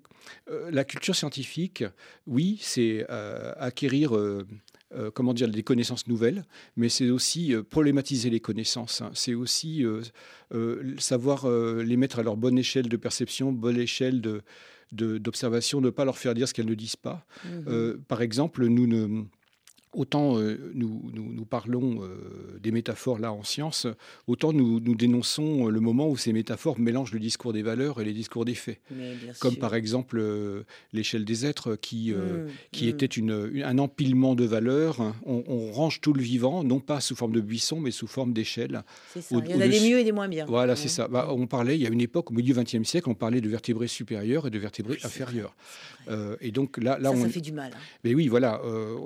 la culture scientifique, oui, c'est acquérir euh, comment dire, des connaissances nouvelles, mais c'est aussi euh, problématiser les connaissances. Hein. C'est aussi euh, savoir les mettre à leur bonne échelle de perception, bonne échelle de, d'observation, ne pas leur faire dire ce qu'elles ne disent pas. Mmh par exemple, nous ne Autant euh, nous, nous, parlons euh, des métaphores là en science, autant nous, nous, dénonçons le moment où ces métaphores mélangent le discours des valeurs et les discours des faits. Comme par exemple euh, l'échelle des êtres qui, mmh, qui mmh. était une, un empilement de valeurs. On, range tout le vivant, non pas sous forme de buisson, mais sous forme d'échelle. Il y en a des mieux et des moins bien. Voilà, c'est ça. Bah, on parlait, il y a une époque, au milieu du XXe siècle, on parlait de vertébrés supérieurs et de vertébrés inférieurs. et donc là, là ça, on... ça fait du mal. Hein. Mais oui, voilà.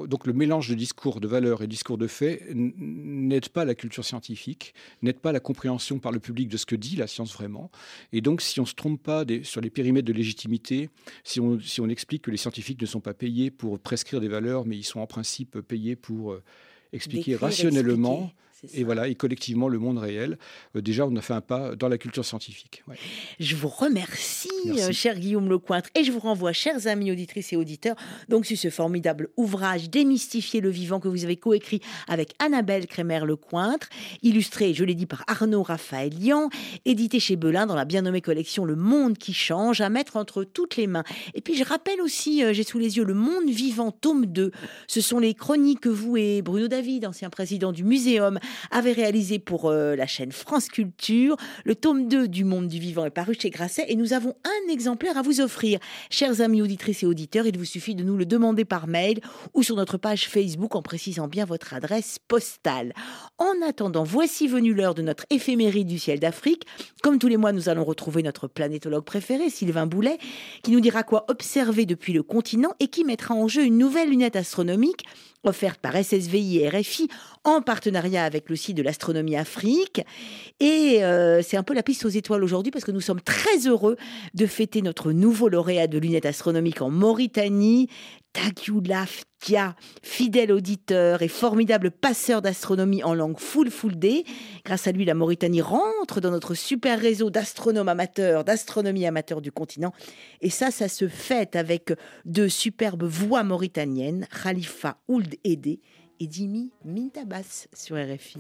donc le mélange de discours de valeurs et discours de faits n'aide pas la culture scientifique, n'aide pas la compréhension par le public de ce que dit la science vraiment. Et donc, si on ne se trompe pas sur les périmètres de légitimité, si on, si on explique que les scientifiques ne sont pas payés pour prescrire des valeurs, mais ils sont en principe payés pour euh, expliquer rationnellement et voilà, et collectivement le monde réel. Euh, déjà, on a fait un pas dans la culture scientifique. Je vous remercie, euh, cher Guillaume Lecointre, et je vous renvoie, chers amis auditrices et auditeurs, donc sur ce formidable ouvrage Démystifier le vivant que vous avez coécrit avec Annabelle Crémer-Lecointre, illustré, je l'ai dit, par Arnaud Raphaëlian, édité chez Belin dans la bien nommée collection Le Monde qui change, à mettre entre toutes les mains. Et puis, je rappelle aussi, euh, j'ai sous les yeux Le Monde vivant, tome 2. Ce sont les chroniques que vous et Bruno David, ancien président du Muséum, avait réalisé pour euh, la chaîne France Culture. Le tome 2 du Monde du Vivant est paru chez Grasset et nous avons un exemplaire à vous offrir. Chers amis auditrices et auditeurs, il vous suffit de nous le demander par mail ou sur notre page Facebook en précisant bien votre adresse postale. En attendant, voici venue l'heure de notre éphéméride du ciel d'Afrique. Comme tous les mois, nous allons retrouver notre planétologue préféré, Sylvain Boulet, qui nous dira quoi observer depuis le continent et qui mettra en jeu une nouvelle lunette astronomique offerte par SSVI et RFI en partenariat avec le site de l'astronomie Afrique. Et euh, c'est un peu la piste aux étoiles aujourd'hui parce que nous sommes très heureux de fêter notre nouveau lauréat de lunettes astronomiques en Mauritanie, Tagyulaf Tia, fidèle auditeur et formidable passeur d'astronomie en langue full full D. Grâce à lui, la Mauritanie rentre dans notre super réseau d'astronomes amateurs, d'astronomie amateur du continent. Et ça, ça se fête avec deux superbes voix mauritaniennes, Khalifa Ould Ede et Dimi Mintabas sur RFI.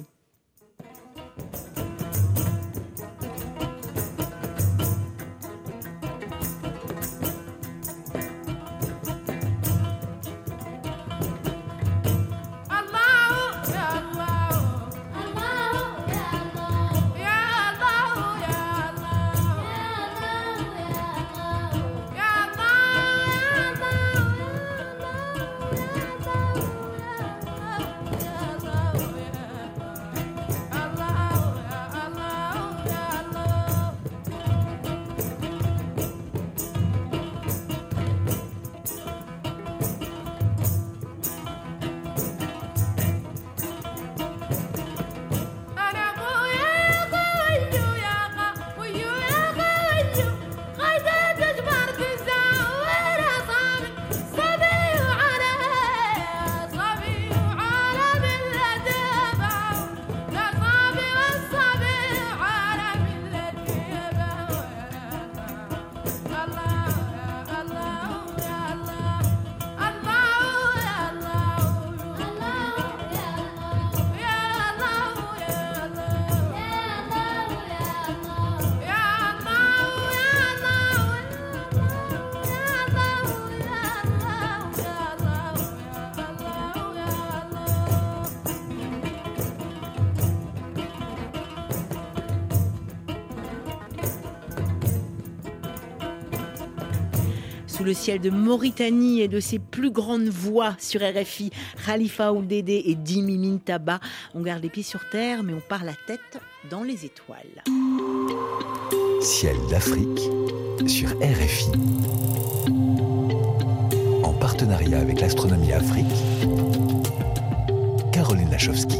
Le ciel de Mauritanie et de ses plus grandes voix sur RFI, Khalifa Ouldédé et Dimi Mintaba. On garde les pieds sur terre, mais on part la tête dans les étoiles. Ciel d'Afrique sur RFI. En partenariat avec l'Astronomie Afrique, Caroline Lachowski.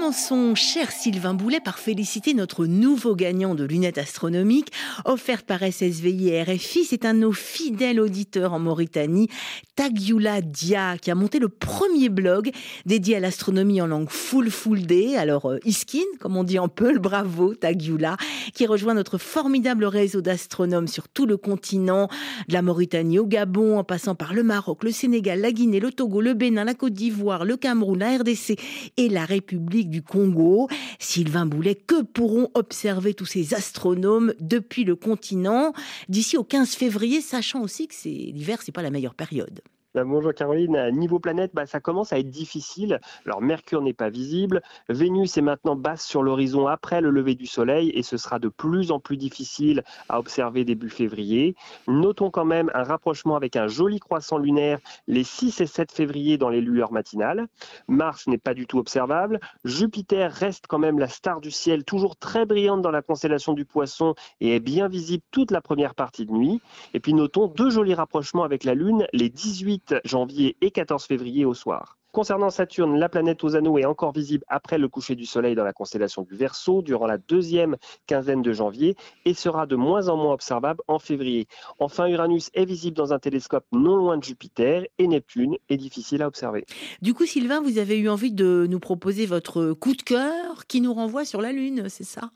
Commençons, cher Sylvain Boulet, par féliciter notre nouveau gagnant de lunettes astronomiques, offerte par SSVI et RFI. C'est un de nos fidèles auditeurs en Mauritanie, Tagyula Dia, qui a monté le premier blog dédié à l'astronomie en langue full full day. Alors, euh, Iskin, comme on dit en peu, bravo Tagyula, qui rejoint notre formidable réseau d'astronomes sur tout le continent, de la Mauritanie au Gabon, en passant par le Maroc, le Sénégal, la Guinée, le Togo, le Bénin, la Côte d'Ivoire, le Cameroun, la RDC et la République du Congo. Sylvain Boulet, que pourront observer tous ces astronomes depuis le continent d'ici au 15 février, sachant aussi que l'hiver, c'est pas la meilleure période? Bonjour Caroline. Niveau planète, bah, ça commence à être difficile. Alors Mercure n'est pas visible. Vénus est maintenant basse sur l'horizon après le lever du Soleil et ce sera de plus en plus difficile à observer début février. Notons quand même un rapprochement avec un joli croissant lunaire les 6 et 7 février dans les lueurs matinales. Mars n'est pas du tout observable. Jupiter reste quand même la star du ciel, toujours très brillante dans la constellation du Poisson et est bien visible toute la première partie de nuit. Et puis notons deux jolis rapprochements avec la Lune les 18 8 janvier et 14 février au soir. Concernant Saturne, la planète aux anneaux est encore visible après le coucher du Soleil dans la constellation du Verseau durant la deuxième quinzaine de janvier et sera de moins en moins observable en février. Enfin, Uranus est visible dans un télescope non loin de Jupiter et Neptune est difficile à observer. Du coup, Sylvain, vous avez eu envie de nous proposer votre coup de cœur qui nous renvoie sur la Lune, c'est ça?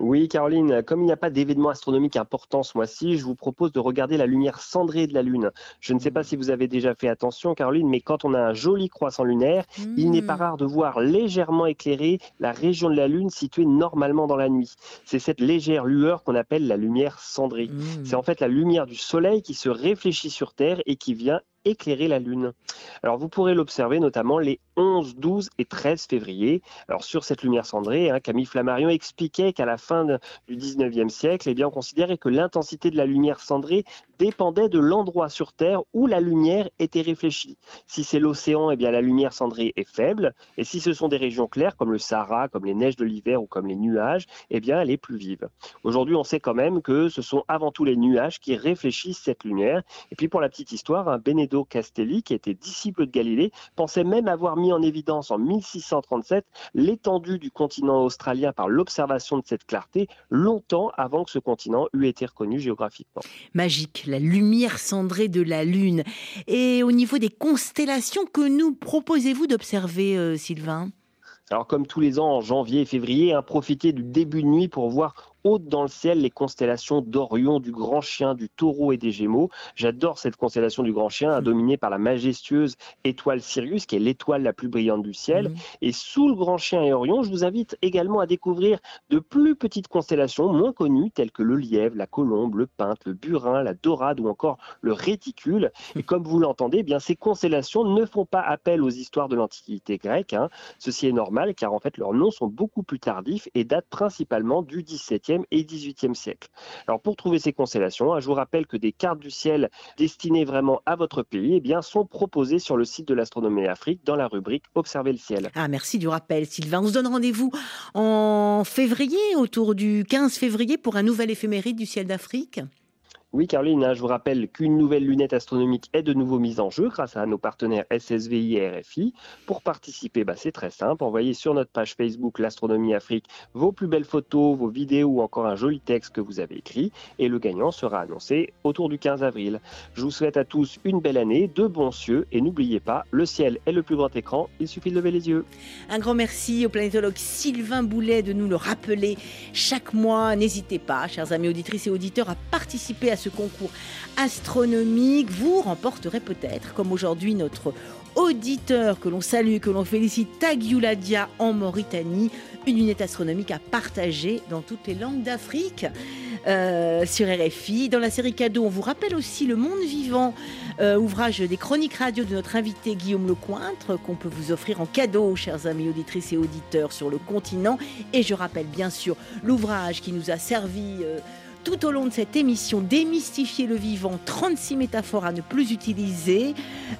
Oui, Caroline, comme il n'y a pas d'événement astronomique important ce mois-ci, je vous propose de regarder la lumière cendrée de la Lune. Je ne sais pas si vous avez déjà fait attention, Caroline, mais quand on a un joli croissant lunaire, il n'est pas hmm. rare de voir légèrement éclairer la région de la Lune située normalement dans la nuit. C'est cette légère lueur qu'on appelle la lumière cendrée. Hmm. C'est en fait la lumière du Soleil qui se réfléchit sur Terre et qui vient éclairer la Lune. Alors vous pourrez l'observer notamment les 11, 12 et 13 février. Alors sur cette lumière cendrée, hein, Camille Flammarion expliquait qu'à la fin du 19e siècle, eh bien, on considérait que l'intensité de la lumière cendrée dépendait de l'endroit sur Terre où la lumière était réfléchie. Si c'est l'océan, eh bien la lumière cendrée est faible, et si ce sont des régions claires comme le Sahara, comme les neiges de l'hiver ou comme les nuages, eh bien elle est plus vive. Aujourd'hui, on sait quand même que ce sont avant tout les nuages qui réfléchissent cette lumière. Et puis pour la petite histoire, un Benedetto Castelli, qui était disciple de Galilée, pensait même avoir mis en évidence en 1637 l'étendue du continent australien par l'observation de cette clarté, longtemps avant que ce continent eût été reconnu géographiquement. Magique la lumière cendrée de la Lune. Et au niveau des constellations, que nous proposez-vous d'observer, euh, Sylvain? Alors comme tous les ans en janvier et février, hein, profitez du début de nuit pour voir haute dans le ciel les constellations d'Orion, du Grand Chien, du Taureau et des Gémeaux. J'adore cette constellation du Grand Chien, dominée par la majestueuse étoile Sirius, qui est l'étoile la plus brillante du ciel. Mmh. Et sous le Grand Chien et Orion, je vous invite également à découvrir de plus petites constellations moins connues, telles que le Lièvre, la Colombe, le Pinte, le Burin, la Dorade ou encore le Réticule. Et comme vous l'entendez, eh bien ces constellations ne font pas appel aux histoires de l'Antiquité grecque. Hein. Ceci est normal, car en fait leurs noms sont beaucoup plus tardifs et datent principalement du XVIIe et XVIIIe siècle. Alors pour trouver ces constellations, hein, je vous rappelle que des cartes du ciel destinées vraiment à votre pays eh sont proposées sur le site de l'Astronomie Afrique dans la rubrique Observer le ciel. Ah, merci du rappel, Sylvain. On se donne rendez-vous en février, autour du 15 février, pour un nouvel éphéméride du ciel d'Afrique? Oui, Caroline, hein, je vous rappelle qu'une nouvelle lunette astronomique est de nouveau mise en jeu grâce à nos partenaires SSVI et RFI. Pour participer, bah, c'est très simple. Envoyez sur notre page Facebook L'Astronomie Afrique vos plus belles photos, vos vidéos ou encore un joli texte que vous avez écrit. Et le gagnant sera annoncé autour du 15 avril. Je vous souhaite à tous une belle année, de bons cieux. Et n'oubliez pas, le ciel est le plus grand écran. Il suffit de lever les yeux. Un grand merci au planétologue Sylvain Boulet de nous le rappeler chaque mois. N'hésitez pas, chers amis auditrices et auditeurs, à participer à ce concours astronomique, vous remporterez peut-être, comme aujourd'hui notre auditeur que l'on salue, que l'on félicite, Tagiuladia en Mauritanie, une lunette astronomique à partager dans toutes les langues d'Afrique. Euh, sur RFI. Dans la série cadeau, on vous rappelle aussi Le Monde Vivant, euh, ouvrage des chroniques radio de notre invité Guillaume Lecointre, qu'on peut vous offrir en cadeau, chers amis auditrices et auditeurs, sur le continent. Et je rappelle bien sûr l'ouvrage qui nous a servi. Euh, tout au long de cette émission démystifier le vivant, 36 métaphores à ne plus utiliser,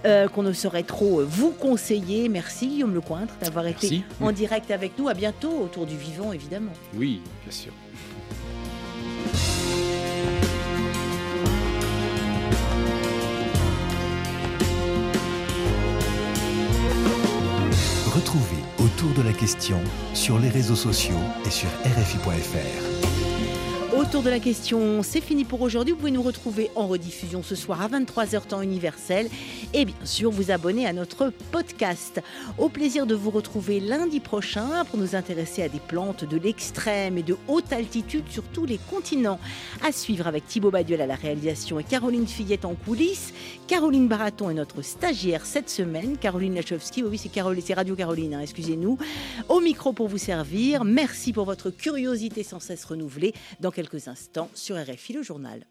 euh, qu'on ne saurait trop vous conseiller. Merci Guillaume Lecointre d'avoir été en direct avec nous. À bientôt autour du vivant, évidemment. Oui, bien sûr. Retrouvez autour de la question sur les réseaux sociaux et sur RFI.fr. Autour de la question, c'est fini pour aujourd'hui. Vous pouvez nous retrouver en rediffusion ce soir à 23h temps universel et bien sûr vous abonner à notre podcast. Au plaisir de vous retrouver lundi prochain pour nous intéresser à des plantes de l'extrême et de haute altitude sur tous les continents. À suivre avec Thibaut Baduel à la réalisation et Caroline Fillette en coulisses. Caroline Baraton est notre stagiaire cette semaine. Caroline Lachowski, oui c'est Caroline, c'est Radio Caroline, hein, excusez-nous. Au micro pour vous servir. Merci pour votre curiosité sans cesse renouvelée. Dans quelques instants sur RFI le journal.